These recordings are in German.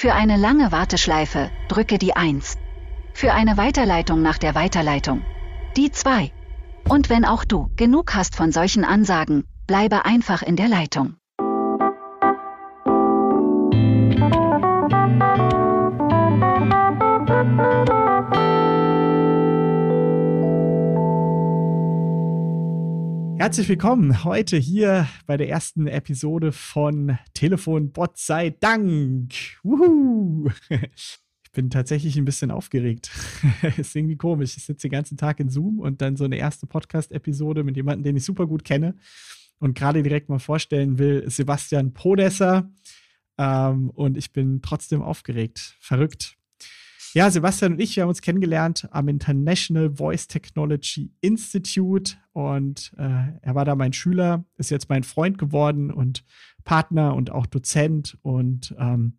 Für eine lange Warteschleife drücke die 1. Für eine Weiterleitung nach der Weiterleitung die 2. Und wenn auch du genug hast von solchen Ansagen, bleibe einfach in der Leitung. Herzlich willkommen heute hier bei der ersten Episode von Telefonbot sei Dank. Wuhu. Ich bin tatsächlich ein bisschen aufgeregt. ist irgendwie komisch. Ich sitze den ganzen Tag in Zoom und dann so eine erste Podcast-Episode mit jemandem, den ich super gut kenne und gerade direkt mal vorstellen will, Sebastian Podesser. Ähm, und ich bin trotzdem aufgeregt. Verrückt. Ja, Sebastian und ich, wir haben uns kennengelernt am International Voice Technology Institute und äh, er war da mein Schüler, ist jetzt mein Freund geworden und Partner und auch Dozent und ähm,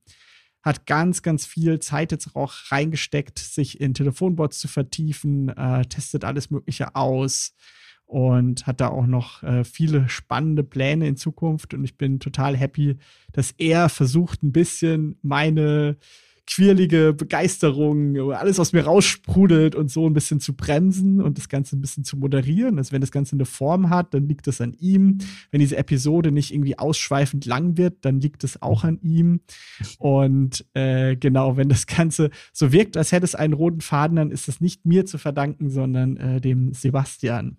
hat ganz, ganz viel Zeit jetzt auch reingesteckt, sich in Telefonbots zu vertiefen, äh, testet alles Mögliche aus und hat da auch noch äh, viele spannende Pläne in Zukunft und ich bin total happy, dass er versucht, ein bisschen meine quirlige Begeisterung, alles aus mir raussprudelt und so ein bisschen zu bremsen und das Ganze ein bisschen zu moderieren. Also wenn das Ganze eine Form hat, dann liegt es an ihm. Wenn diese Episode nicht irgendwie ausschweifend lang wird, dann liegt es auch an ihm. Und äh, genau, wenn das Ganze so wirkt, als hätte es einen roten Faden, dann ist es nicht mir zu verdanken, sondern äh, dem Sebastian.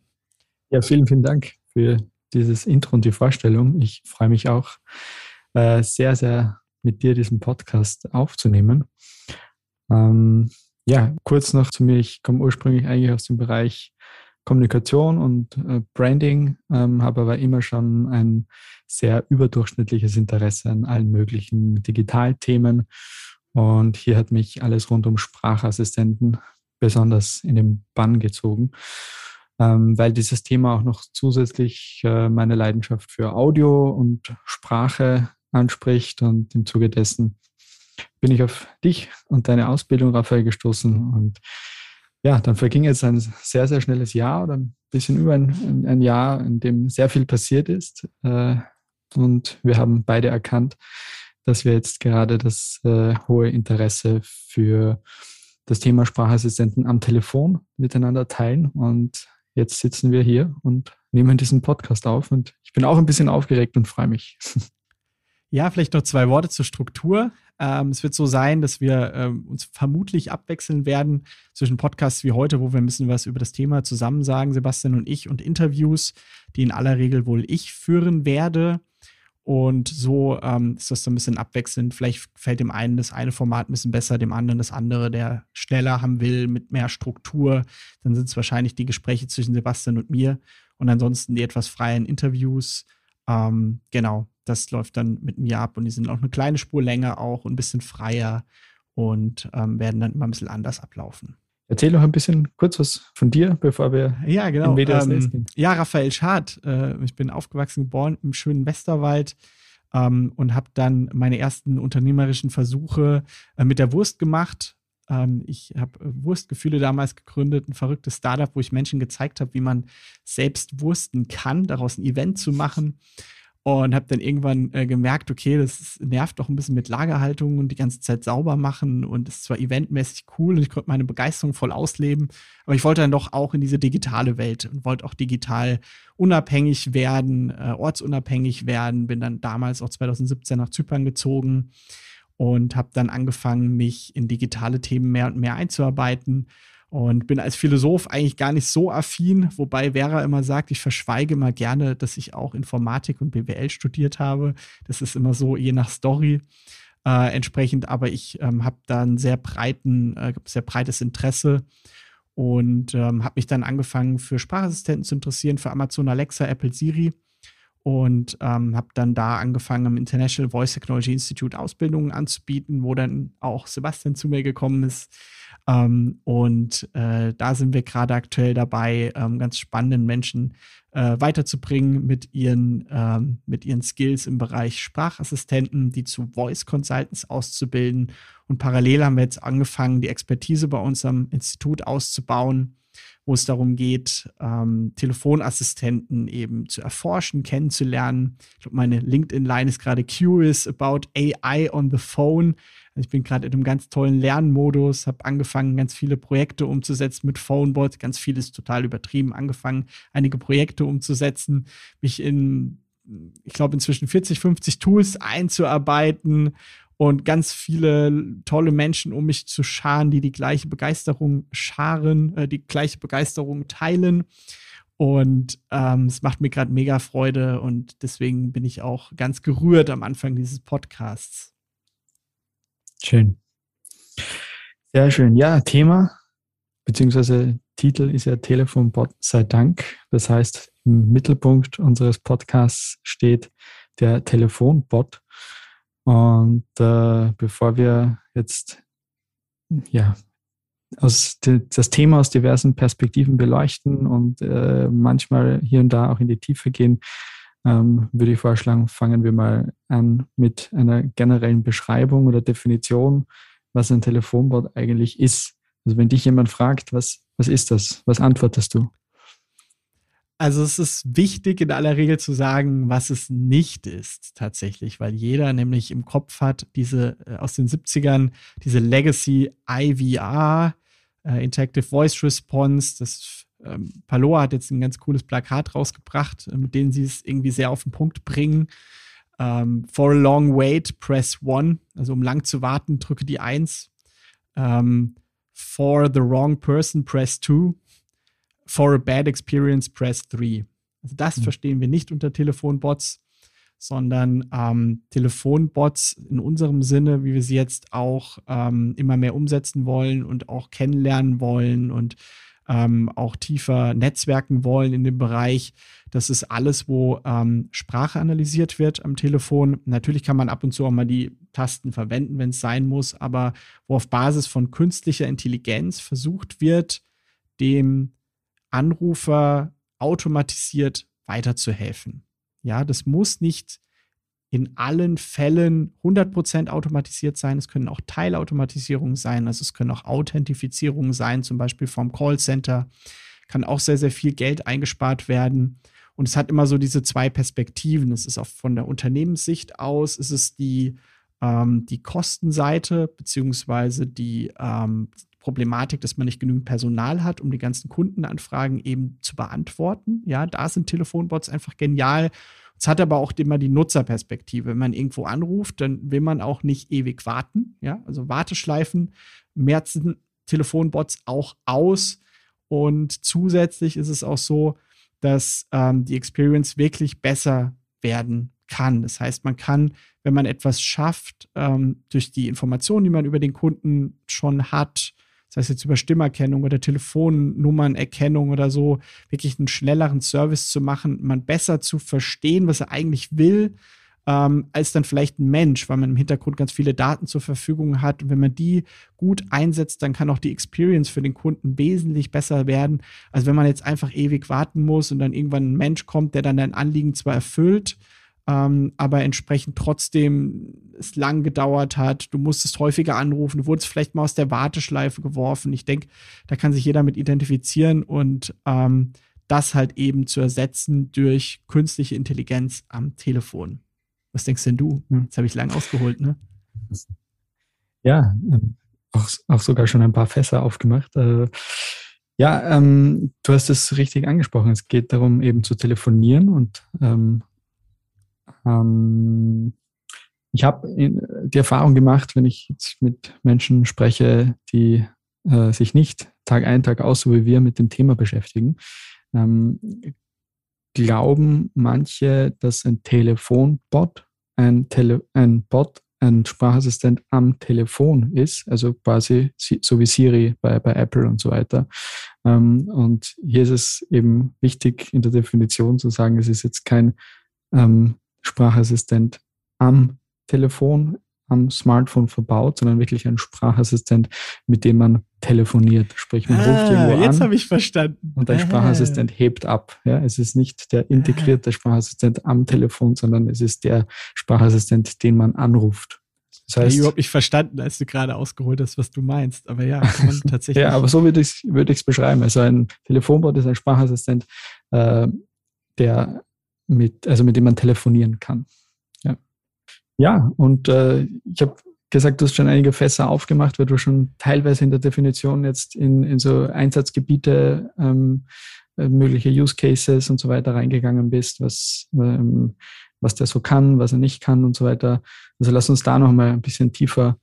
Ja, vielen, vielen Dank für dieses Intro und die Vorstellung. Ich freue mich auch äh, sehr, sehr mit dir diesen Podcast aufzunehmen. Ähm, ja, kurz noch zu mir. Ich komme ursprünglich eigentlich aus dem Bereich Kommunikation und äh, Branding, ähm, habe aber immer schon ein sehr überdurchschnittliches Interesse an allen möglichen Digitalthemen. Und hier hat mich alles rund um Sprachassistenten besonders in den Bann gezogen, ähm, weil dieses Thema auch noch zusätzlich äh, meine Leidenschaft für Audio und Sprache anspricht. Und im Zuge dessen bin ich auf dich und deine Ausbildung, Raphael, gestoßen. Und ja, dann verging jetzt ein sehr, sehr schnelles Jahr oder ein bisschen über ein, ein Jahr, in dem sehr viel passiert ist. Äh, und wir haben beide erkannt, dass wir jetzt gerade das äh, hohe Interesse für das Thema Sprachassistenten am Telefon miteinander teilen. Und jetzt sitzen wir hier und nehmen diesen Podcast auf. Und ich bin auch ein bisschen aufgeregt und freue mich. Ja, vielleicht noch zwei Worte zur Struktur. Ähm, es wird so sein, dass wir ähm, uns vermutlich abwechseln werden zwischen Podcasts wie heute, wo wir ein bisschen was über das Thema zusammen sagen, Sebastian und ich, und Interviews, die in aller Regel wohl ich führen werde. Und so ähm, ist das so ein bisschen abwechselnd. Vielleicht fällt dem einen das eine Format ein bisschen besser, dem anderen das andere, der schneller haben will, mit mehr Struktur. Dann sind es wahrscheinlich die Gespräche zwischen Sebastian und mir und ansonsten die etwas freien Interviews. Ähm, genau, das läuft dann mit mir ab und die sind auch eine kleine Spur länger auch und ein bisschen freier und ähm, werden dann immer ein bisschen anders ablaufen. Erzähl noch ein bisschen kurz was von dir, bevor wir ja, genau. in ähm, gehen. Ja, Raphael Schad. Äh, ich bin aufgewachsen, geboren im schönen Westerwald ähm, und habe dann meine ersten unternehmerischen Versuche äh, mit der Wurst gemacht. Ähm, ich habe äh, Wurstgefühle damals gegründet, ein verrücktes Startup, wo ich Menschen gezeigt habe, wie man selbst wursten kann, daraus ein Event zu machen. Und habe dann irgendwann äh, gemerkt, okay, das nervt doch ein bisschen mit Lagerhaltung und die ganze Zeit sauber machen und ist zwar eventmäßig cool und ich konnte meine Begeisterung voll ausleben, aber ich wollte dann doch auch in diese digitale Welt und wollte auch digital unabhängig werden, äh, ortsunabhängig werden, bin dann damals auch 2017 nach Zypern gezogen und habe dann angefangen, mich in digitale Themen mehr und mehr einzuarbeiten und bin als Philosoph eigentlich gar nicht so affin, wobei Vera immer sagt, ich verschweige immer gerne, dass ich auch Informatik und BWL studiert habe. Das ist immer so je nach Story. Äh, entsprechend, aber ich ähm, habe da ein sehr breiten, äh, sehr breites Interesse und ähm, habe mich dann angefangen für Sprachassistenten zu interessieren, für Amazon Alexa, Apple Siri und ähm, habe dann da angefangen, am International Voice Technology Institute Ausbildungen anzubieten, wo dann auch Sebastian zu mir gekommen ist ähm, und äh, da sind wir gerade aktuell dabei, ähm, ganz spannenden Menschen äh, weiterzubringen mit ihren, ähm, mit ihren Skills im Bereich Sprachassistenten, die zu Voice Consultants auszubilden. Und parallel haben wir jetzt angefangen, die Expertise bei uns am Institut auszubauen wo es darum geht, ähm, Telefonassistenten eben zu erforschen, kennenzulernen. Ich glaube, meine LinkedIn-Line ist gerade curious about AI on the phone. Ich bin gerade in einem ganz tollen Lernmodus, habe angefangen, ganz viele Projekte umzusetzen mit Phonebot. Ganz viel ist total übertrieben. Angefangen, einige Projekte umzusetzen, mich in, ich glaube, inzwischen 40, 50 Tools einzuarbeiten und ganz viele tolle Menschen um mich zu scharen, die die gleiche Begeisterung scharen, äh, die gleiche Begeisterung teilen. Und ähm, es macht mir gerade mega Freude und deswegen bin ich auch ganz gerührt am Anfang dieses Podcasts. Schön. Sehr schön. Ja, Thema beziehungsweise Titel ist ja Telefonbot sei Dank. Das heißt, im Mittelpunkt unseres Podcasts steht der Telefonbot. Und äh, bevor wir jetzt ja, aus das Thema aus diversen Perspektiven beleuchten und äh, manchmal hier und da auch in die Tiefe gehen, ähm, würde ich vorschlagen, fangen wir mal an mit einer generellen Beschreibung oder Definition, was ein Telefonbot eigentlich ist. Also wenn dich jemand fragt, was, was ist das? Was antwortest du? Also es ist wichtig in aller Regel zu sagen, was es nicht ist tatsächlich, weil jeder nämlich im Kopf hat diese äh, aus den 70ern, diese Legacy IVR, äh, Interactive Voice Response. Das ähm, Paloa hat jetzt ein ganz cooles Plakat rausgebracht, äh, mit dem sie es irgendwie sehr auf den Punkt bringen. Ähm, for a long wait, press one. Also um lang zu warten, drücke die eins. Ähm, for the wrong person, press two for a bad experience, press 3. Also das mhm. verstehen wir nicht unter Telefonbots, sondern ähm, Telefonbots in unserem Sinne, wie wir sie jetzt auch ähm, immer mehr umsetzen wollen und auch kennenlernen wollen und ähm, auch tiefer netzwerken wollen in dem Bereich. Das ist alles, wo ähm, Sprache analysiert wird am Telefon. Natürlich kann man ab und zu auch mal die Tasten verwenden, wenn es sein muss, aber wo auf Basis von künstlicher Intelligenz versucht wird, dem Anrufer automatisiert weiterzuhelfen. Ja, das muss nicht in allen Fällen 100% automatisiert sein. Es können auch Teilautomatisierungen sein. Also es können auch Authentifizierungen sein, zum Beispiel vom Callcenter. Kann auch sehr, sehr viel Geld eingespart werden. Und es hat immer so diese zwei Perspektiven. Es ist auch von der Unternehmenssicht aus, es ist die, ähm, die Kostenseite beziehungsweise die ähm, Problematik, dass man nicht genügend Personal hat, um die ganzen Kundenanfragen eben zu beantworten. Ja, da sind Telefonbots einfach genial. Es hat aber auch immer die Nutzerperspektive. Wenn man irgendwo anruft, dann will man auch nicht ewig warten. Ja, also Warteschleifen merzen Telefonbots auch aus. Und zusätzlich ist es auch so, dass ähm, die Experience wirklich besser werden kann. Das heißt, man kann, wenn man etwas schafft, ähm, durch die Informationen, die man über den Kunden schon hat, sei es jetzt über Stimmerkennung oder Telefonnummernerkennung oder so, wirklich einen schnelleren Service zu machen, man besser zu verstehen, was er eigentlich will, ähm, als dann vielleicht ein Mensch, weil man im Hintergrund ganz viele Daten zur Verfügung hat. Und wenn man die gut einsetzt, dann kann auch die Experience für den Kunden wesentlich besser werden, als wenn man jetzt einfach ewig warten muss und dann irgendwann ein Mensch kommt, der dann dein Anliegen zwar erfüllt, ähm, aber entsprechend trotzdem es lang gedauert hat. Du musstest häufiger anrufen, du wurdest vielleicht mal aus der Warteschleife geworfen. Ich denke, da kann sich jeder mit identifizieren und ähm, das halt eben zu ersetzen durch künstliche Intelligenz am Telefon. Was denkst denn du? Hm. Jetzt habe ich lang ausgeholt, ne? Ja, ähm, auch, auch sogar schon ein paar Fässer aufgemacht. Äh, ja, ähm, du hast es richtig angesprochen. Es geht darum, eben zu telefonieren und ähm, ähm, ich habe die Erfahrung gemacht, wenn ich jetzt mit Menschen spreche, die äh, sich nicht Tag ein, Tag aus, so wie wir, mit dem Thema beschäftigen, ähm, glauben manche, dass ein Telefonbot, ein, Tele ein Bot, ein Sprachassistent am Telefon ist, also quasi so wie Siri bei, bei Apple und so weiter. Ähm, und hier ist es eben wichtig in der Definition zu sagen, es ist jetzt kein ähm, Sprachassistent am Telefon, am Smartphone verbaut, sondern wirklich ein Sprachassistent, mit dem man telefoniert. Sprich, man ah, ruft irgendwo jetzt an. Jetzt habe ich verstanden. Und der ah. Sprachassistent hebt ab. Ja, es ist nicht der integrierte ah. Sprachassistent am Telefon, sondern es ist der Sprachassistent, den man anruft. Das heißt, ich habe überhaupt nicht verstanden, als du gerade ausgeholt hast, was du meinst. Aber ja, tatsächlich. ja, aber so würde ich es würd beschreiben. Also ein Telefonbot ist ein Sprachassistent, äh, der mit, also mit dem man telefonieren kann. Ja, ja und äh, ich habe gesagt, du hast schon einige Fässer aufgemacht, weil du schon teilweise in der Definition jetzt in, in so Einsatzgebiete, ähm, äh, mögliche Use Cases und so weiter reingegangen bist, was, ähm, was der so kann, was er nicht kann und so weiter. Also lass uns da noch mal ein bisschen tiefer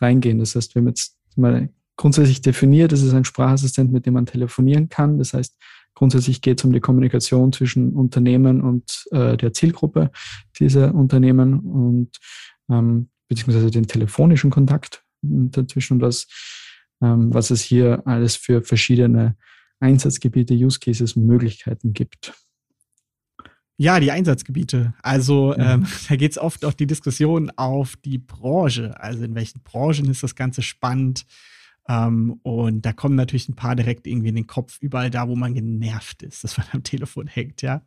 reingehen. Das heißt, wir haben jetzt mal grundsätzlich definiert, es ist ein Sprachassistent, mit dem man telefonieren kann. Das heißt, grundsätzlich geht es um die Kommunikation zwischen Unternehmen und äh, der Zielgruppe dieser Unternehmen und ähm, beziehungsweise den telefonischen Kontakt dazwischen und was, ähm, was es hier alles für verschiedene Einsatzgebiete, Use Cases, Möglichkeiten gibt. Ja, die Einsatzgebiete. Also ja. ähm, da geht es oft auch die Diskussion auf die Branche. Also in welchen Branchen ist das Ganze spannend? Ähm, und da kommen natürlich ein paar direkt irgendwie in den Kopf, überall da, wo man genervt ist, dass man am Telefon hängt, ja.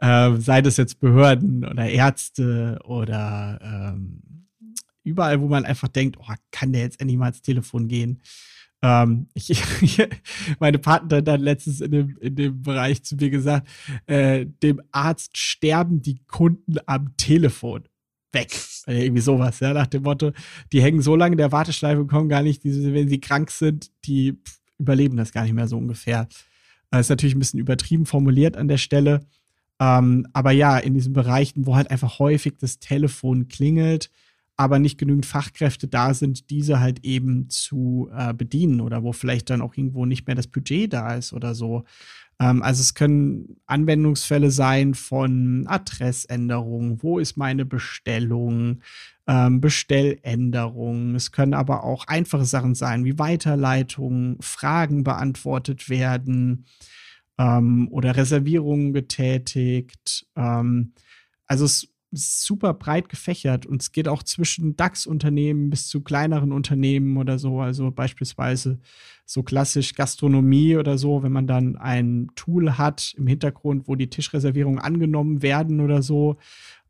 Ähm, sei das jetzt Behörden oder Ärzte oder ähm, überall, wo man einfach denkt, oh, kann der jetzt endlich mal ins Telefon gehen? Ähm, ich, meine Partner dann letztens in dem, in dem Bereich zu mir gesagt, äh, dem Arzt sterben die Kunden am Telefon weg. irgendwie sowas, ja, nach dem Motto, die hängen so lange in der Warteschleife und kommen gar nicht, die, wenn sie krank sind, die überleben das gar nicht mehr so ungefähr. Das ist natürlich ein bisschen übertrieben formuliert an der Stelle. Ähm, aber ja, in diesen Bereichen, wo halt einfach häufig das Telefon klingelt, aber nicht genügend Fachkräfte da sind, diese halt eben zu äh, bedienen oder wo vielleicht dann auch irgendwo nicht mehr das Budget da ist oder so. Ähm, also es können Anwendungsfälle sein von Adressänderungen, wo ist meine Bestellung, ähm, Bestelländerungen. Es können aber auch einfache Sachen sein, wie Weiterleitungen, Fragen beantwortet werden ähm, oder Reservierungen getätigt. Also es super breit gefächert und es geht auch zwischen DAX-Unternehmen bis zu kleineren Unternehmen oder so. Also beispielsweise so klassisch Gastronomie oder so, wenn man dann ein Tool hat im Hintergrund, wo die Tischreservierungen angenommen werden oder so,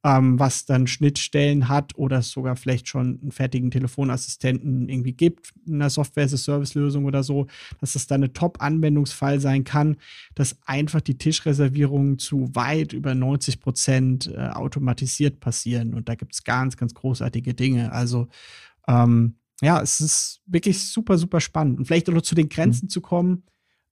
ähm, was dann Schnittstellen hat oder es sogar vielleicht schon einen fertigen Telefonassistenten irgendwie gibt, in einer Software-as-a-Service-Lösung oder so, dass das dann eine Top-Anwendungsfall sein kann, dass einfach die Tischreservierungen zu weit über 90 Prozent äh, automatisiert passieren. Und da gibt es ganz, ganz großartige Dinge. Also ähm, ja, es ist wirklich super, super spannend. Und vielleicht auch noch zu den Grenzen mhm. zu kommen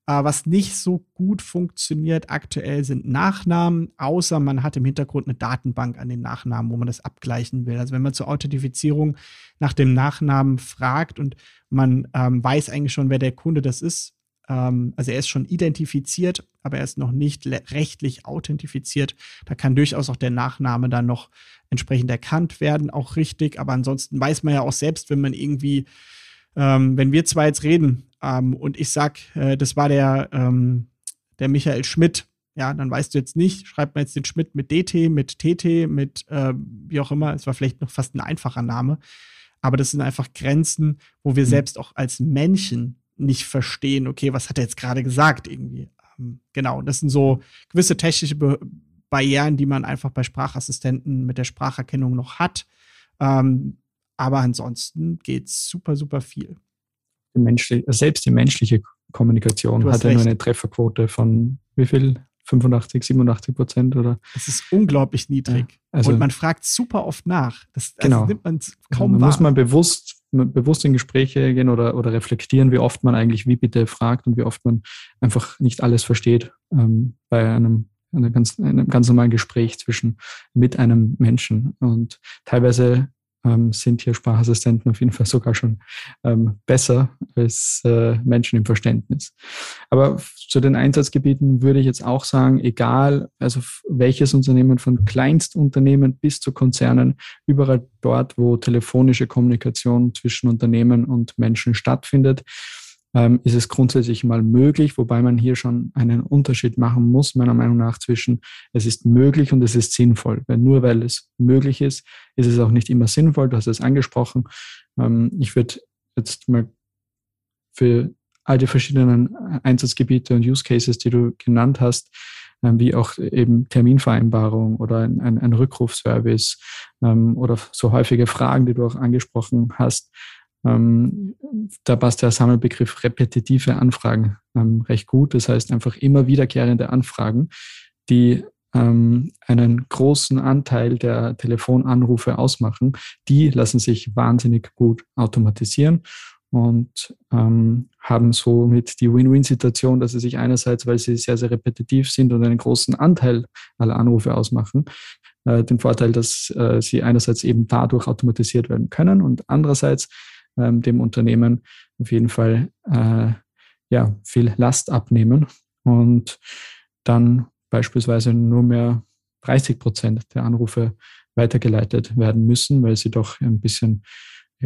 äh, was nicht so gut funktioniert aktuell sind Nachnamen, außer man hat im Hintergrund eine Datenbank an den Nachnamen, wo man das abgleichen will. Also wenn man zur Authentifizierung nach dem Nachnamen fragt und man ähm, weiß eigentlich schon, wer der Kunde das ist, ähm, also er ist schon identifiziert, aber er ist noch nicht rechtlich authentifiziert. Da kann durchaus auch der Nachname dann noch entsprechend erkannt werden, auch richtig. Aber ansonsten weiß man ja auch selbst, wenn man irgendwie ähm, wenn wir zwei jetzt reden ähm, und ich sag, äh, das war der, ähm, der Michael Schmidt, ja, dann weißt du jetzt nicht, schreibt man jetzt den Schmidt mit DT, mit TT, mit äh, wie auch immer, es war vielleicht noch fast ein einfacher Name, aber das sind einfach Grenzen, wo wir mhm. selbst auch als Menschen nicht verstehen, okay, was hat er jetzt gerade gesagt irgendwie. Ähm, genau, das sind so gewisse technische Be Barrieren, die man einfach bei Sprachassistenten mit der Spracherkennung noch hat. Ähm, aber ansonsten geht super, super viel. Die menschliche, selbst die menschliche Kommunikation hat ja nur eine Trefferquote von wie viel? 85, 87 Prozent oder? Das ist unglaublich niedrig. Ja, also, und man fragt super oft nach. Das, das genau. nimmt man kaum also man wahr. Muss man bewusst, bewusst in Gespräche gehen oder, oder reflektieren, wie oft man eigentlich wie bitte fragt und wie oft man einfach nicht alles versteht ähm, bei einem einem ganz, einem ganz normalen Gespräch zwischen mit einem Menschen. Und teilweise ähm, sind hier Sprachassistenten auf jeden Fall sogar schon ähm, besser als äh, Menschen im Verständnis. Aber zu den Einsatzgebieten würde ich jetzt auch sagen, egal, also welches Unternehmen von Kleinstunternehmen bis zu Konzernen, überall dort, wo telefonische Kommunikation zwischen Unternehmen und Menschen stattfindet, ähm, ist es grundsätzlich mal möglich, wobei man hier schon einen Unterschied machen muss, meiner Meinung nach, zwischen es ist möglich und es ist sinnvoll. Weil nur weil es möglich ist, ist es auch nicht immer sinnvoll. Du hast es angesprochen. Ähm, ich würde jetzt mal für all die verschiedenen Einsatzgebiete und Use Cases, die du genannt hast, ähm, wie auch eben Terminvereinbarung oder ein, ein, ein Rückrufservice ähm, oder so häufige Fragen, die du auch angesprochen hast, ähm, da passt der Sammelbegriff repetitive Anfragen ähm, recht gut. Das heißt einfach immer wiederkehrende Anfragen, die ähm, einen großen Anteil der Telefonanrufe ausmachen, die lassen sich wahnsinnig gut automatisieren und ähm, haben somit die Win-Win-Situation, dass sie sich einerseits, weil sie sehr, sehr repetitiv sind und einen großen Anteil aller Anrufe ausmachen, äh, den Vorteil, dass äh, sie einerseits eben dadurch automatisiert werden können und andererseits ähm, dem Unternehmen auf jeden Fall äh, ja, viel Last abnehmen und dann beispielsweise nur mehr 30 Prozent der Anrufe weitergeleitet werden müssen, weil sie doch ein bisschen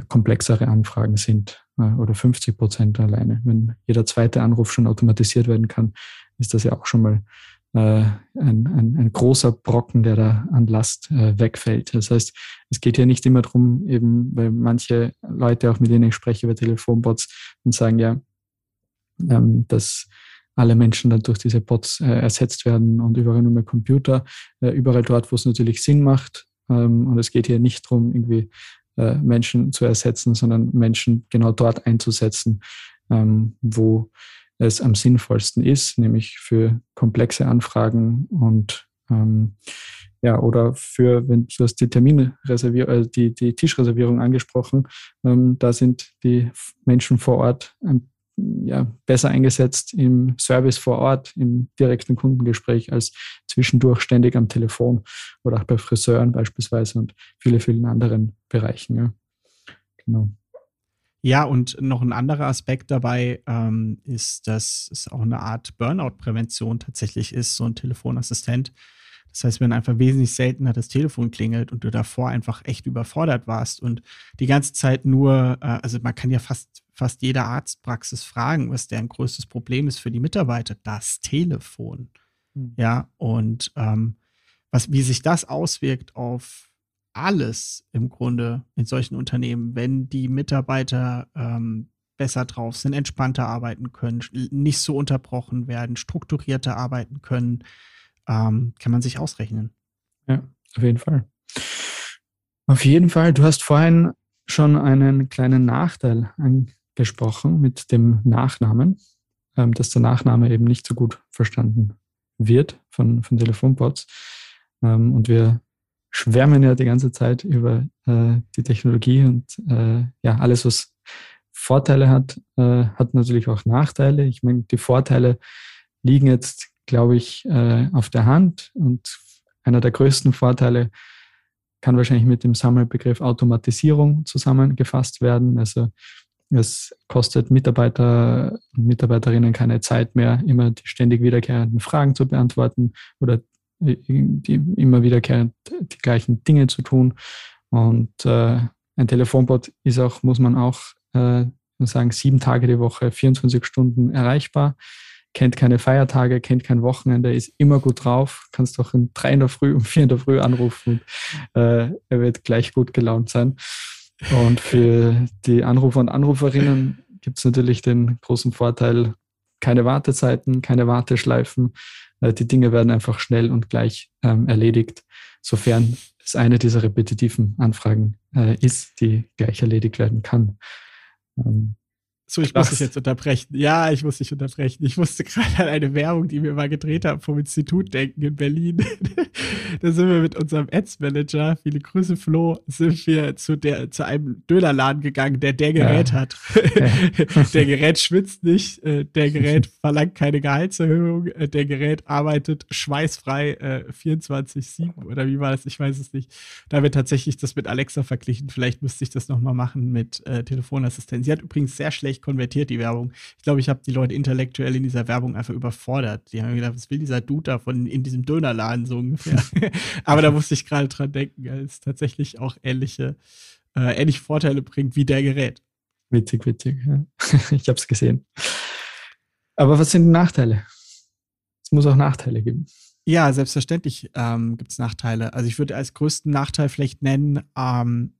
komplexere Anfragen sind äh, oder 50 Prozent alleine. Wenn jeder zweite Anruf schon automatisiert werden kann, ist das ja auch schon mal ein, ein, ein großer Brocken, der da an Last äh, wegfällt. Das heißt, es geht hier nicht immer darum, eben, weil manche Leute, auch mit denen ich spreche über Telefonbots, und sagen ja, ähm, dass alle Menschen dann durch diese Bots äh, ersetzt werden und überall nur mehr Computer, äh, überall dort, wo es natürlich Sinn macht. Ähm, und es geht hier nicht darum, irgendwie äh, Menschen zu ersetzen, sondern Menschen genau dort einzusetzen, ähm, wo es am sinnvollsten ist, nämlich für komplexe Anfragen und ähm, ja, oder für, wenn du hast die Terminreservierung, äh, die, die Tischreservierung angesprochen, ähm, da sind die Menschen vor Ort ein ja, besser eingesetzt im Service vor Ort, im direkten Kundengespräch als zwischendurch ständig am Telefon oder auch bei Friseuren beispielsweise und viele, vielen anderen Bereichen. Ja. Genau. Ja, und noch ein anderer Aspekt dabei ähm, ist, dass es auch eine Art Burnout-Prävention tatsächlich ist, so ein Telefonassistent. Das heißt, wenn einfach wesentlich seltener das Telefon klingelt und du davor einfach echt überfordert warst und die ganze Zeit nur, äh, also man kann ja fast fast jeder Arztpraxis fragen, was deren größtes Problem ist für die Mitarbeiter. Das Telefon. Mhm. Ja, und ähm, was, wie sich das auswirkt auf alles im Grunde in solchen Unternehmen, wenn die Mitarbeiter ähm, besser drauf sind, entspannter arbeiten können, nicht so unterbrochen werden, strukturierter arbeiten können, ähm, kann man sich ausrechnen. Ja, auf jeden Fall. Auf jeden Fall, du hast vorhin schon einen kleinen Nachteil an, gesprochen mit dem Nachnamen, ähm, dass der Nachname eben nicht so gut verstanden wird von, von Telefonbots. Ähm, und wir schwärmen ja die ganze Zeit über äh, die Technologie und äh, ja, alles, was Vorteile hat, äh, hat natürlich auch Nachteile. Ich meine, die Vorteile liegen jetzt, glaube ich, äh, auf der Hand und einer der größten Vorteile kann wahrscheinlich mit dem Sammelbegriff Automatisierung zusammengefasst werden. Also es kostet Mitarbeiter und Mitarbeiterinnen keine Zeit mehr, immer die ständig wiederkehrenden Fragen zu beantworten oder die immer wiederkehrend die gleichen Dinge zu tun. Und äh, ein Telefonbot ist auch, muss man auch äh, sagen, sieben Tage die Woche, 24 Stunden erreichbar, kennt keine Feiertage, kennt kein Wochenende, ist immer gut drauf, kannst auch um drei in der Früh, um vier in der Früh anrufen äh, er wird gleich gut gelaunt sein. Und für die Anrufer und Anruferinnen gibt es natürlich den großen Vorteil, keine Wartezeiten, keine Warteschleifen. Äh, die Dinge werden einfach schnell und gleich ähm, erledigt, sofern es eine dieser repetitiven Anfragen äh, ist, die gleich erledigt werden kann. Ähm, so, ich muss dich jetzt unterbrechen. Ja, ich muss dich unterbrechen. Ich musste gerade an eine Werbung, die wir mal gedreht haben, vom Institut denken in Berlin. da sind wir mit unserem Ads-Manager, viele Grüße Flo, sind wir zu, der, zu einem Dönerladen gegangen, der der Gerät ja. hat. der Gerät schwitzt nicht, äh, der Gerät verlangt keine Gehaltserhöhung, äh, der Gerät arbeitet schweißfrei 24-7 äh, oder wie war das? Ich weiß es nicht. Da wird tatsächlich das mit Alexa verglichen. Vielleicht müsste ich das nochmal machen mit Telefonassistenten. Sie hat übrigens sehr schlecht schlecht konvertiert, die Werbung. Ich glaube, ich habe die Leute intellektuell in dieser Werbung einfach überfordert. Die haben gedacht, was will dieser Dude da von in diesem Dönerladen so ungefähr? Aber da musste ich gerade dran denken, weil es tatsächlich auch ähnliche, äh, ähnliche Vorteile bringt wie der Gerät. Witzig, witzig. Ja. ich habe es gesehen. Aber was sind die Nachteile? Es muss auch Nachteile geben. Ja, selbstverständlich ähm, gibt es Nachteile. Also ich würde als größten Nachteil vielleicht nennen, ähm,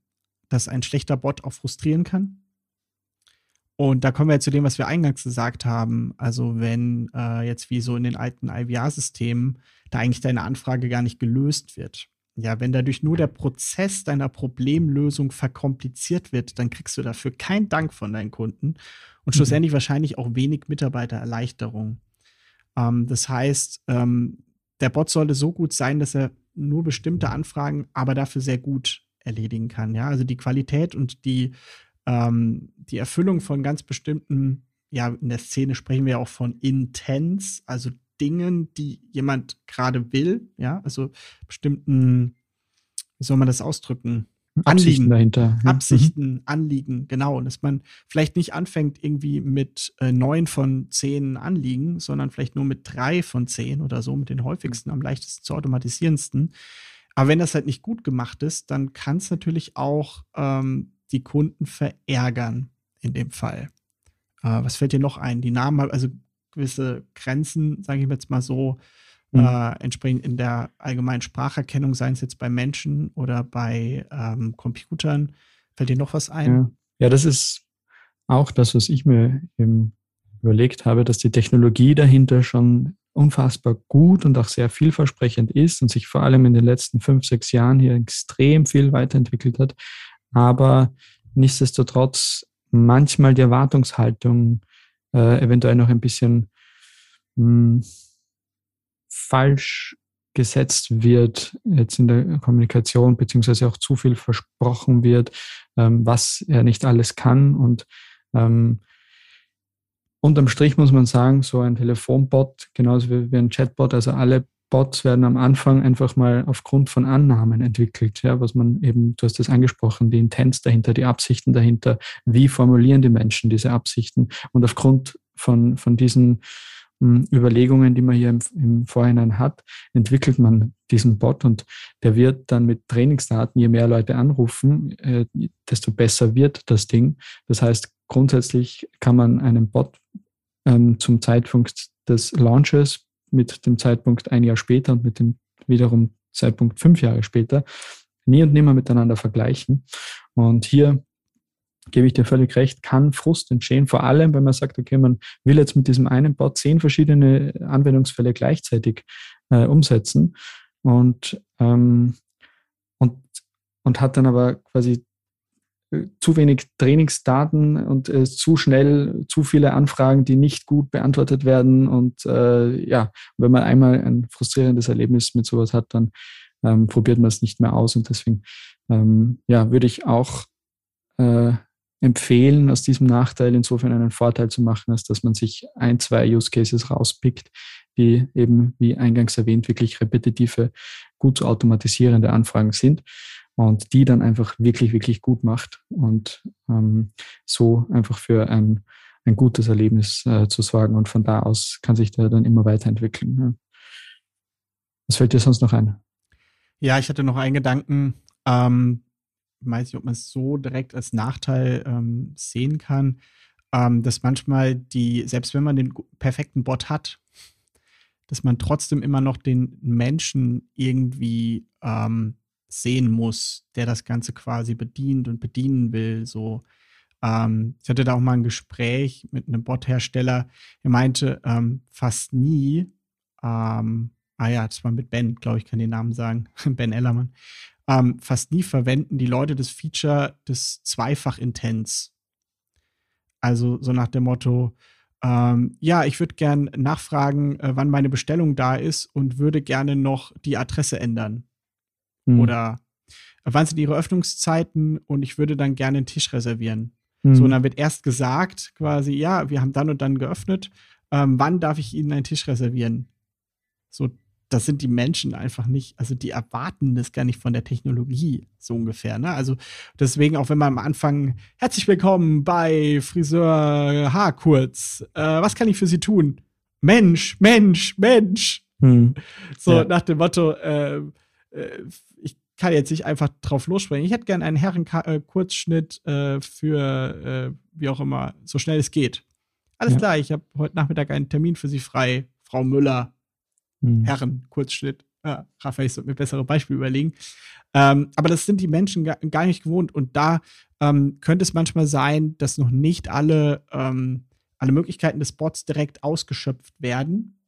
dass ein schlechter Bot auch frustrieren kann. Und da kommen wir zu dem, was wir eingangs gesagt haben. Also wenn äh, jetzt wie so in den alten IVR-Systemen da eigentlich deine Anfrage gar nicht gelöst wird. Ja, wenn dadurch nur der Prozess deiner Problemlösung verkompliziert wird, dann kriegst du dafür keinen Dank von deinen Kunden und mhm. schlussendlich wahrscheinlich auch wenig Mitarbeitererleichterung. Ähm, das heißt, ähm, der Bot sollte so gut sein, dass er nur bestimmte Anfragen, aber dafür sehr gut erledigen kann. Ja, also die Qualität und die, ähm, die Erfüllung von ganz bestimmten, ja, in der Szene sprechen wir auch von Intents, also Dingen, die jemand gerade will, ja, also bestimmten, wie soll man das ausdrücken? Absichten Anliegen dahinter. Mhm. Absichten, mhm. Anliegen, genau. Und dass man vielleicht nicht anfängt irgendwie mit äh, neun von zehn Anliegen, sondern vielleicht nur mit drei von zehn oder so, mit den häufigsten, am leichtesten zu automatisierendsten. Aber wenn das halt nicht gut gemacht ist, dann kann es natürlich auch ähm, die Kunden verärgern in dem Fall. Äh, was fällt dir noch ein? Die Namen, also gewisse Grenzen, sage ich jetzt mal so, mhm. äh, entsprechend in der allgemeinen Spracherkennung, seien es jetzt bei Menschen oder bei ähm, Computern. Fällt dir noch was ein? Ja. ja, das ist auch das, was ich mir eben überlegt habe, dass die Technologie dahinter schon unfassbar gut und auch sehr vielversprechend ist und sich vor allem in den letzten fünf, sechs Jahren hier extrem viel weiterentwickelt hat. Aber nichtsdestotrotz manchmal die Erwartungshaltung äh, eventuell noch ein bisschen mh, hm, falsch gesetzt wird jetzt in der Kommunikation, beziehungsweise auch zu viel versprochen wird, ähm, was er nicht alles kann. Und ähm, unterm Strich muss man sagen, so ein Telefonbot, genauso wie, wie ein Chatbot, also alle Bots werden am Anfang einfach mal aufgrund von Annahmen entwickelt, ja, was man eben, du hast das angesprochen, die Intents dahinter, die Absichten dahinter, wie formulieren die Menschen diese Absichten und aufgrund von, von diesen Überlegungen, die man hier im, im Vorhinein hat, entwickelt man diesen Bot und der wird dann mit Trainingsdaten, je mehr Leute anrufen, äh, desto besser wird das Ding. Das heißt, grundsätzlich kann man einen Bot ähm, zum Zeitpunkt des Launches mit dem Zeitpunkt ein Jahr später und mit dem wiederum Zeitpunkt fünf Jahre später nie und nimmer miteinander vergleichen. Und hier gebe ich dir völlig recht, kann Frust entstehen, vor allem, wenn man sagt, okay, man will jetzt mit diesem einen Bot zehn verschiedene Anwendungsfälle gleichzeitig äh, umsetzen und, ähm, und, und hat dann aber quasi zu wenig Trainingsdaten und äh, zu schnell zu viele Anfragen, die nicht gut beantwortet werden. Und äh, ja, wenn man einmal ein frustrierendes Erlebnis mit sowas hat, dann ähm, probiert man es nicht mehr aus. Und deswegen ähm, ja, würde ich auch äh, empfehlen, aus diesem Nachteil insofern einen Vorteil zu machen, als dass man sich ein, zwei Use Cases rauspickt, die eben, wie eingangs erwähnt, wirklich repetitive, gut zu automatisierende Anfragen sind und die dann einfach wirklich, wirklich gut macht und ähm, so einfach für ein, ein gutes Erlebnis äh, zu sorgen. Und von da aus kann sich der dann immer weiterentwickeln. Ja. Was fällt dir sonst noch ein? Ja, ich hatte noch einen Gedanken. Ähm, weiß nicht, ob man es so direkt als Nachteil ähm, sehen kann, ähm, dass manchmal die, selbst wenn man den perfekten Bot hat, dass man trotzdem immer noch den Menschen irgendwie ähm, sehen muss, der das Ganze quasi bedient und bedienen will. So, ähm, ich hatte da auch mal ein Gespräch mit einem Bot-Hersteller. Er meinte ähm, fast nie, ähm, ah ja, das war mit Ben, glaube ich, kann den Namen sagen, Ben Ellermann ähm, fast nie verwenden die Leute das Feature des Zweifach-Intents. Also so nach dem Motto, ähm, ja, ich würde gern nachfragen, äh, wann meine Bestellung da ist und würde gerne noch die Adresse ändern. Mhm. Oder wann sind Ihre Öffnungszeiten und ich würde dann gerne einen Tisch reservieren. Mhm. So, und dann wird erst gesagt, quasi, ja, wir haben dann und dann geöffnet. Ähm, wann darf ich Ihnen einen Tisch reservieren? So, das sind die Menschen einfach nicht, also die erwarten das gar nicht von der Technologie, so ungefähr. Ne? Also deswegen, auch wenn man am Anfang, herzlich willkommen bei Friseur Haarkurz, äh, was kann ich für Sie tun? Mensch, Mensch, Mensch. Hm. So ja. nach dem Motto, äh, äh, ich kann jetzt nicht einfach drauf losspringen. Ich hätte gerne einen Herrenkurzschnitt äh, für, äh, wie auch immer, so schnell es geht. Alles ja. klar, ich habe heute Nachmittag einen Termin für Sie frei, Frau Müller hm. Herren, Kurzschnitt. Ja, Raphael, ich sollte mir bessere Beispiele überlegen. Ähm, aber das sind die Menschen gar, gar nicht gewohnt. Und da ähm, könnte es manchmal sein, dass noch nicht alle, ähm, alle Möglichkeiten des Bots direkt ausgeschöpft werden.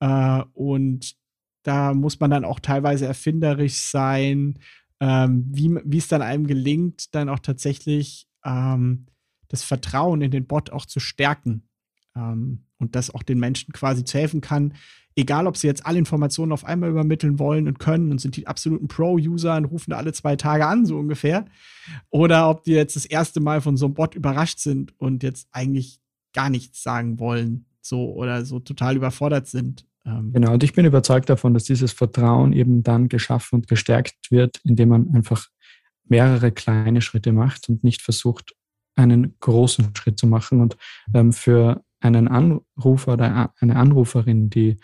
Äh, und da muss man dann auch teilweise erfinderisch sein, ähm, wie es dann einem gelingt, dann auch tatsächlich ähm, das Vertrauen in den Bot auch zu stärken. Ähm, und das auch den Menschen quasi zu helfen kann, egal ob sie jetzt alle Informationen auf einmal übermitteln wollen und können und sind die absoluten Pro-User und rufen da alle zwei Tage an, so ungefähr. Oder ob die jetzt das erste Mal von so einem Bot überrascht sind und jetzt eigentlich gar nichts sagen wollen, so oder so total überfordert sind. Ähm genau, und ich bin überzeugt davon, dass dieses Vertrauen eben dann geschaffen und gestärkt wird, indem man einfach mehrere kleine Schritte macht und nicht versucht, einen großen Schritt zu machen. Und ähm, für einen Anrufer oder eine Anruferin, die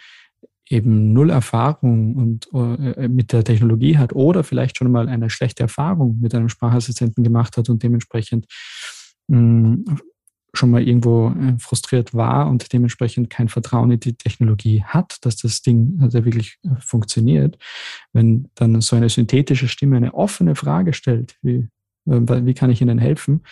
eben null Erfahrung und äh, mit der Technologie hat oder vielleicht schon mal eine schlechte Erfahrung mit einem Sprachassistenten gemacht hat und dementsprechend mh, mm, schon mal irgendwo äh, frustriert war und dementsprechend kein Vertrauen in die Technologie hat, dass das Ding also wirklich äh, funktioniert, wenn dann so eine synthetische Stimme eine offene Frage stellt, wie, äh, wie kann ich Ihnen helfen,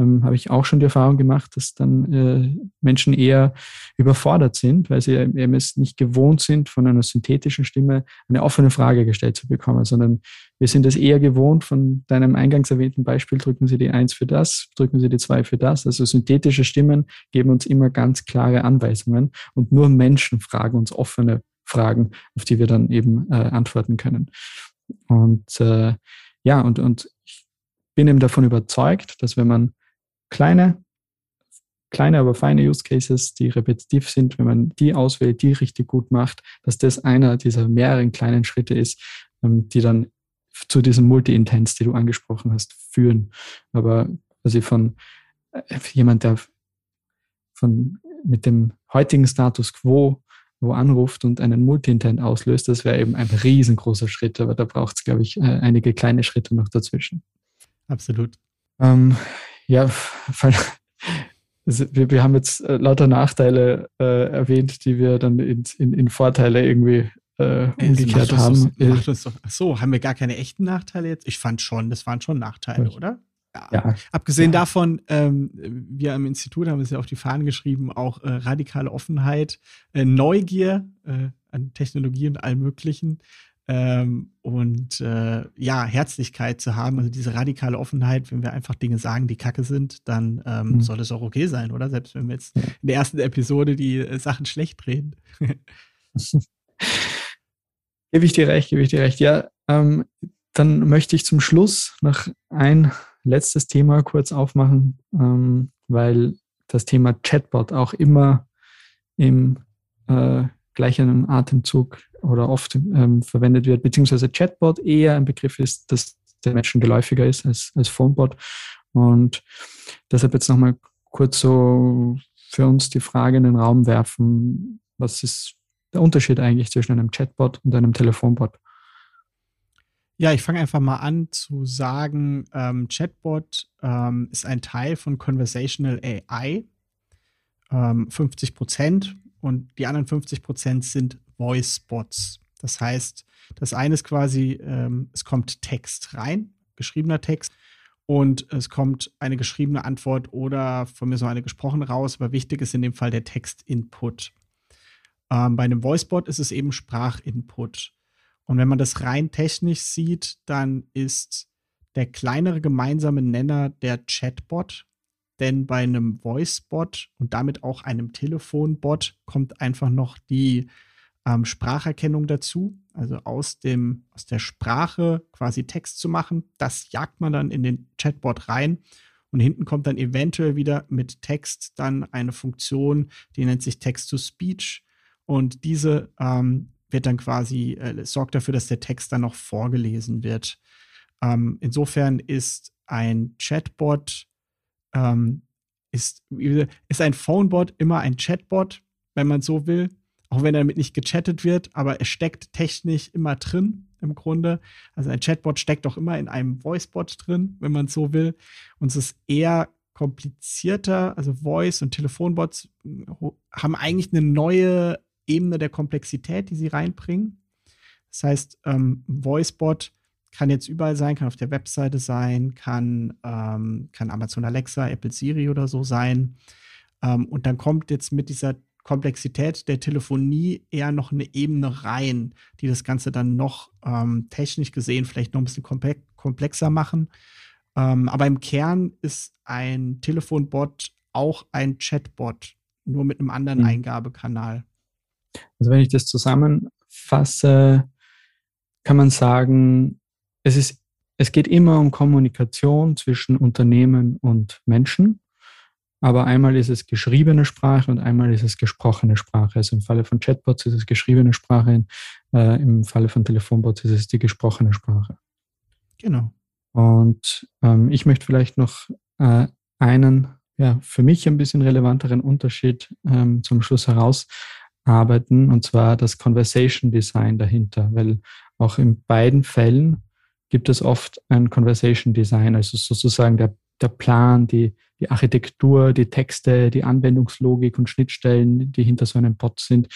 ähm, habe ich auch schon die Erfahrung gemacht, dass dann äh, Menschen eher überfordert sind, weil sie eben es nicht gewohnt sind, von einer synthetischen Stimme eine offene Frage gestellt zu bekommen, sondern wir sind es eher gewohnt, von deinem eingangs erwähnten Beispiel, drücken Sie die Eins für das, drücken Sie die Zwei für das. Also synthetische Stimmen geben uns immer ganz klare Anweisungen und nur Menschen fragen uns offene Fragen, auf die wir dann eben äh, antworten können. Und äh, ja, und, und ich bin eben davon überzeugt, dass wenn man kleine, kleine, aber feine Use Cases, die repetitiv sind, wenn man die auswählt, die richtig gut macht, dass das einer dieser mehreren kleinen Schritte ist, ähm, die dann zu diesem Multi-Intents, die du angesprochen hast, führen. Aber also von äh, jemand, der von, mit dem heutigen Status quo wo anruft und einen Multi-Intent auslöst, das wäre eben ein riesengroßer Schritt, aber da braucht es, glaube ich, äh, einige kleine Schritte noch dazwischen. Absolut. Ähm, ja, wir, wir haben jetzt äh, lauter Nachteile äh, erwähnt, die wir dann in, in, in Vorteile irgendwie äh, umgekehrt haben. Doch, so, haben wir gar keine echten Nachteile jetzt? Ich fand schon, das waren schon Nachteile, ja. oder? Ja. ja. Abgesehen ja. davon, ähm, wir am Institut haben es ja auf die Fahnen geschrieben, auch äh, radikale Offenheit, äh, Neugier äh, an Technologie und allem Möglichen ähm, und äh, ja, Herzlichkeit zu haben, also diese radikale Offenheit, wenn wir einfach Dinge sagen, die kacke sind, dann ähm, mhm. soll es auch okay sein, oder? Selbst wenn wir jetzt in der ersten Episode die äh, Sachen schlecht reden. gebe ich dir recht, gebe ich dir recht. Ja, ähm, dann möchte ich zum Schluss noch ein letztes Thema kurz aufmachen, ähm, weil das Thema Chatbot auch immer im äh, gleichen Atemzug oder oft ähm, verwendet wird, beziehungsweise Chatbot eher ein Begriff ist, dass der Menschen geläufiger ist als, als Phonebot. Und deshalb jetzt nochmal kurz so für uns die Frage in den Raum werfen, was ist der Unterschied eigentlich zwischen einem Chatbot und einem Telefonbot? Ja, ich fange einfach mal an zu sagen, ähm, Chatbot ähm, ist ein Teil von Conversational AI, ähm, 50 Prozent und die anderen 50 Prozent sind Voice-Bots. Das heißt, das eine ist quasi, ähm, es kommt Text rein, geschriebener Text, und es kommt eine geschriebene Antwort oder von mir so eine gesprochene raus, aber wichtig ist in dem Fall der Text-Input. Ähm, bei einem Voicebot ist es eben Sprachinput. Und wenn man das rein technisch sieht, dann ist der kleinere gemeinsame Nenner der Chatbot denn bei einem Voicebot und damit auch einem Telefonbot kommt einfach noch die ähm, Spracherkennung dazu, also aus, dem, aus der Sprache quasi Text zu machen. Das jagt man dann in den Chatbot rein und hinten kommt dann eventuell wieder mit Text dann eine Funktion, die nennt sich Text-to-Speech und diese ähm, wird dann quasi, äh, sorgt dafür, dass der Text dann noch vorgelesen wird. Ähm, insofern ist ein Chatbot ähm, ist, ist ein Phonebot immer ein Chatbot, wenn man so will, auch wenn damit nicht gechattet wird, aber es steckt technisch immer drin im Grunde. Also ein Chatbot steckt auch immer in einem Voicebot drin, wenn man so will. Und es ist eher komplizierter, also Voice und Telefonbots haben eigentlich eine neue Ebene der Komplexität, die sie reinbringen. Das heißt, ähm, Voicebot kann jetzt überall sein, kann auf der Webseite sein, kann, ähm, kann Amazon Alexa, Apple Siri oder so sein. Ähm, und dann kommt jetzt mit dieser Komplexität der Telefonie eher noch eine Ebene rein, die das Ganze dann noch ähm, technisch gesehen vielleicht noch ein bisschen komplexer machen. Ähm, aber im Kern ist ein Telefonbot auch ein Chatbot, nur mit einem anderen mhm. Eingabekanal. Also wenn ich das zusammenfasse, kann man sagen, es ist, es geht immer um Kommunikation zwischen Unternehmen und Menschen. Aber einmal ist es geschriebene Sprache und einmal ist es gesprochene Sprache. Also im Falle von Chatbots ist es geschriebene Sprache, äh, im Falle von Telefonbots ist es die gesprochene Sprache. Genau. Und ähm, ich möchte vielleicht noch äh, einen, ja, für mich ein bisschen relevanteren Unterschied ähm, zum Schluss herausarbeiten, und zwar das Conversation Design dahinter, weil auch in beiden Fällen gibt es oft ein Conversation Design, also sozusagen der, der Plan, die, die Architektur, die Texte, die Anwendungslogik und Schnittstellen, die hinter so einem Bot sind.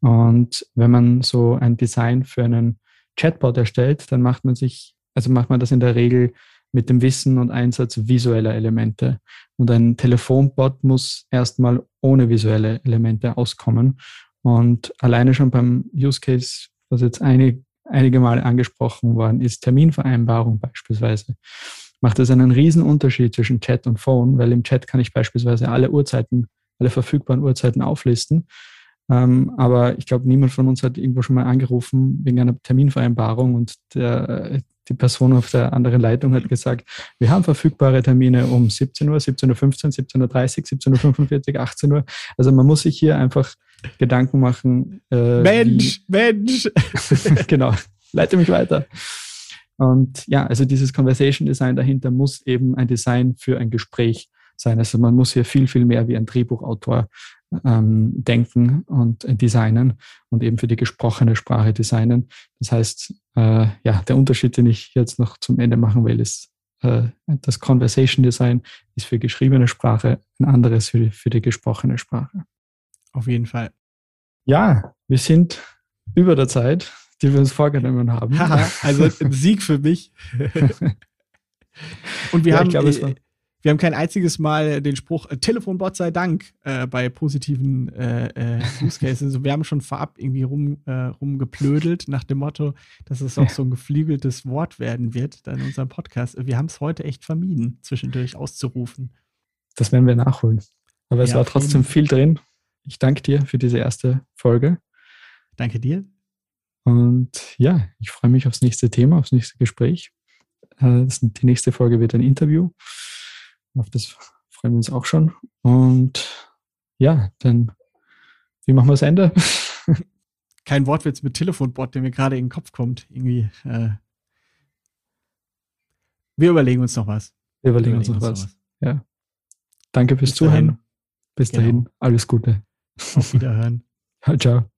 Und wenn man so ein Design für einen Chatbot erstellt, dann macht man sich also macht man das in der Regel mit dem Wissen und Einsatz visueller Elemente. Und ein Telefonbot muss erstmal ohne visuelle Elemente auskommen. Und alleine schon beim Use Case, was jetzt einig, einige Male angesprochen worden ist, Terminvereinbarung beispielsweise, macht es einen riesen Unterschied zwischen Chat und Phone, weil im Chat kann ich beispielsweise alle Uhrzeiten, alle verfügbaren Uhrzeiten auflisten. Ähm, aber ich glaube, niemand von uns hat irgendwo schon mal angerufen wegen einer Terminvereinbarung und der, die Person auf der anderen Leitung hat gesagt, wir haben verfügbare Termine um 17 Uhr, 17.15 Uhr, 17.30 Uhr, 17.45 Uhr, 18 Uhr. Also man muss sich hier einfach Gedanken machen. Äh, Mensch, Mensch. genau, leite mich weiter. Und ja, also dieses Conversation Design dahinter muss eben ein Design für ein Gespräch sein. Also man muss hier viel, viel mehr wie ein Drehbuchautor ähm, denken und äh, designen und eben für die gesprochene Sprache designen. Das heißt, äh, ja, der Unterschied, den ich jetzt noch zum Ende machen will, ist, äh, das Conversation Design ist für geschriebene Sprache, ein anderes für für die gesprochene Sprache. Auf jeden Fall. Ja, wir sind über der Zeit, die wir uns vorgenommen haben. Also ein Sieg für mich. Und wir ja, haben, glaube, wir haben kein einziges Mal den Spruch äh, Telefonbot sei Dank äh, bei positiven äh, äh, Use Cases. Also wir haben schon vorab irgendwie rum, äh, rumgeplödelt nach dem Motto, dass es auch so ein geflügeltes Wort werden wird in unserem Podcast. Wir haben es heute echt vermieden, zwischendurch auszurufen. Das werden wir nachholen. Aber es ja, war trotzdem viel drin. Ich danke dir für diese erste Folge. Danke dir. Und ja, ich freue mich aufs nächste Thema, aufs nächste Gespräch. Äh, die nächste Folge wird ein Interview. Auf das freuen wir uns auch schon. Und ja, dann, wie machen wir das Ende? Kein Wortwitz mit Telefonbot, der mir gerade in den Kopf kommt. Irgendwie. Äh wir überlegen uns noch was. Wir überlegen, wir überlegen uns noch was. was. Ja. Danke fürs Bis Zuhören. Dahin. Bis genau. dahin. Alles Gute. Auf Wiederhören. ciao.